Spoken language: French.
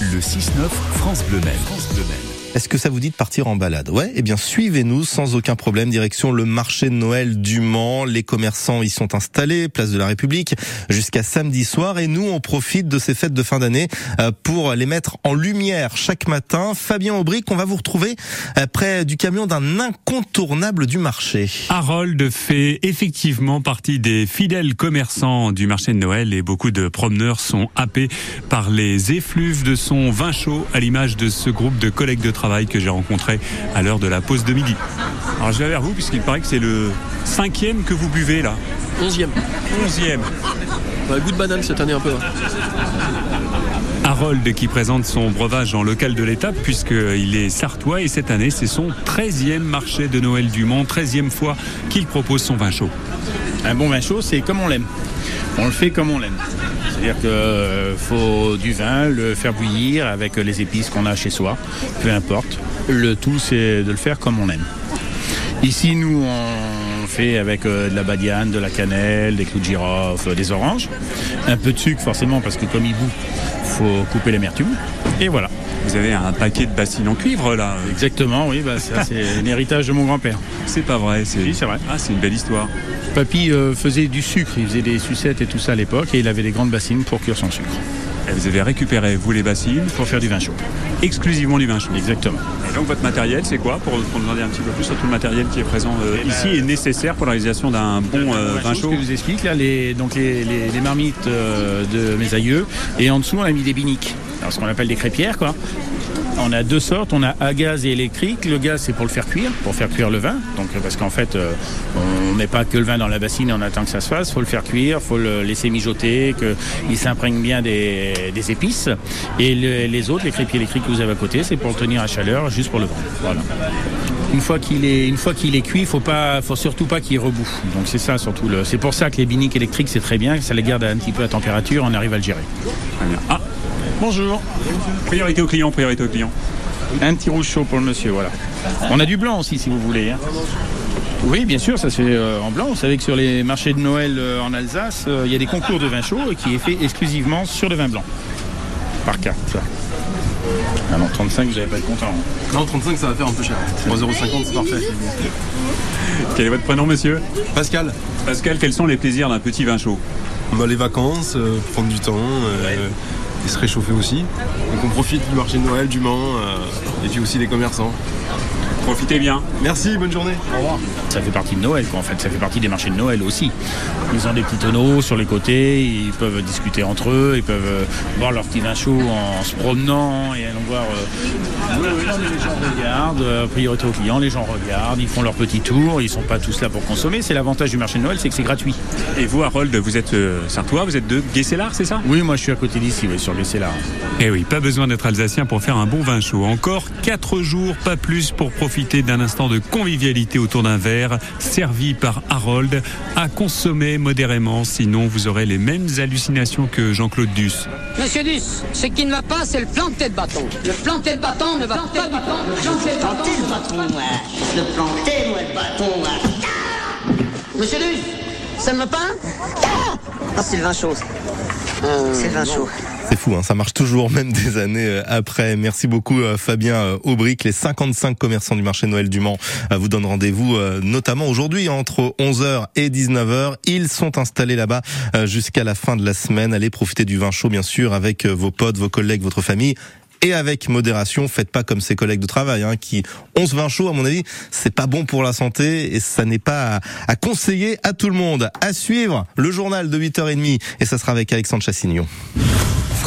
Le 6-9 France Bleu Bleu est-ce que ça vous dit de partir en balade? Ouais, eh bien suivez-nous sans aucun problème, direction le marché de Noël du Mans. Les commerçants y sont installés, place de la République, jusqu'à samedi soir. Et nous, on profite de ces fêtes de fin d'année euh, pour les mettre en lumière chaque matin. Fabien Aubry, qu'on va vous retrouver euh, près du camion d'un incontournable du marché. Harold fait effectivement partie des fidèles commerçants du marché de Noël et beaucoup de promeneurs sont happés par les effluves de son vin chaud à l'image de ce groupe de collègues de travail que j'ai rencontré à l'heure de la pause de midi. Alors je vais vers vous puisqu'il paraît que c'est le cinquième que vous buvez là. Onzième. Onzième. Bah, goût de banane cette année un peu. Hein. Harold qui présente son breuvage en local de l'étape puisqu'il est sartois et cette année c'est son 13e marché de Noël du Mans, 13e fois qu'il propose son vin chaud. Un bon vin chaud c'est comme on l'aime. On le fait comme on l'aime. C'est-à-dire qu'il euh, faut du vin, le faire bouillir avec les épices qu'on a chez soi, peu importe. Le tout, c'est de le faire comme on aime. Ici, nous, on fait avec euh, de la badiane, de la cannelle, des clous de girofle, des oranges. Un peu de sucre, forcément, parce que comme il bout, faut couper l'amertume. Et voilà. Vous avez un paquet de bassines en cuivre là Exactement, oui, bah, c'est un héritage de mon grand-père. C'est pas vrai, c'est oui, vrai. Ah, c'est une belle histoire. Papy euh, faisait du sucre, il faisait des sucettes et tout ça à l'époque, et il avait des grandes bassines pour cuire son sucre. Et vous avez récupéré, vous, les bassines Pour faire du vin chaud. Exclusivement du vin chaud Exactement. Et donc votre matériel, c'est quoi pour, nous en dire un petit peu plus sur tout le matériel qui est présent euh, eh ici ben, et nécessaire pour la réalisation d'un bon euh, vin chaud Je vous explique, là, les, donc les, marmites de mes aïeux, et en dessous, on a mis des biniques. Alors, ce qu'on appelle des crêpières, quoi. On a deux sortes, on a à gaz et électrique. Le gaz c'est pour le faire cuire, pour faire cuire le vin. Donc parce qu'en fait euh, on met pas que le vin dans la bassine et on attend que ça se fasse. Faut le faire cuire, faut le laisser mijoter, qu'il s'imprègne bien des, épices. Et les autres, les crêpiers électriques que vous avez à côté, c'est pour le tenir à chaleur, juste pour le. Voilà. Une fois qu'il est, une fois cuit, faut pas, faut surtout pas qu'il rebouffe. Donc c'est ça surtout. Le, c'est pour ça que les biniques électriques c'est très bien, ça les garde un petit peu à température, on arrive à le gérer. Ah, Bonjour. Priorité au client, priorité au client. Un petit rouge chaud pour le monsieur, voilà. On a du blanc aussi si vous voulez. Hein. Oui, bien sûr, ça se fait euh, en blanc. Vous savez que sur les marchés de Noël euh, en Alsace, euh, il y a des concours de vin chaud qui est fait exclusivement sur le vin blanc. Par carte, ça. Ah non, 35, vous n'allez pas être content. Hein. Non, 35, ça va faire un peu cher. 3,50€, c'est parfait. Quel est votre prénom, monsieur? Pascal. Pascal, quels sont les plaisirs d'un petit vin chaud? Bah, Les vacances, prendre du temps et se réchauffer aussi. Donc on profite du marché de Noël, du Mans euh, et puis aussi des commerçants. Profitez bien. Merci, bonne journée. Au revoir. Ça fait partie de Noël, quoi, en fait. Ça fait partie des marchés de Noël aussi. Ils ont des petits tonneaux sur les côtés, ils peuvent discuter entre eux, ils peuvent euh, boire leur petit vin chaud en se promenant et allons voir. Euh, les gens regardent, priorité aux clients, les gens regardent, ils font leur petit tour, ils sont pas tous là pour consommer. C'est l'avantage du marché de Noël, c'est que c'est gratuit. Et vous, Harold, vous êtes Sartois, vous êtes de Guesselard, c'est ça? Oui, moi je suis à côté d'ici, oui, sur Guesselard. Eh oui, pas besoin d'être alsacien pour faire un bon vin chaud. Encore 4 jours, pas plus, pour profiter d'un instant de convivialité autour d'un verre servi par Harold à consommer modérément, sinon vous aurez les mêmes hallucinations que Jean-Claude Duss. Monsieur Duss, ce qui ne va pas, c'est le planter de bâton. Le planter de bâton ne va pas du tout. Le planter de bâton, ouais. Le planter, moi, de bâton, ouais. Monsieur Duss, ça ne va pas? Ah, c'est le vin chaud. Euh, le chaud. C'est fou, hein, ça marche toujours même des années euh, après. Merci beaucoup euh, Fabien euh, Aubric. Les 55 commerçants du marché Noël du Mans vous donnent rendez-vous notamment aujourd'hui entre 11h et 19h. Ils sont installés là-bas jusqu'à la fin de la semaine. Allez profiter du vin chaud bien sûr avec vos potes, vos collègues, votre famille et avec modération. Faites pas comme ses collègues de travail hein, qui ont ce vin chaud. À mon avis, c'est pas bon pour la santé et ça n'est pas à, à, conseiller à tout le monde. À suivre le journal de 8h30 et ça sera avec Alexandre Chassignon.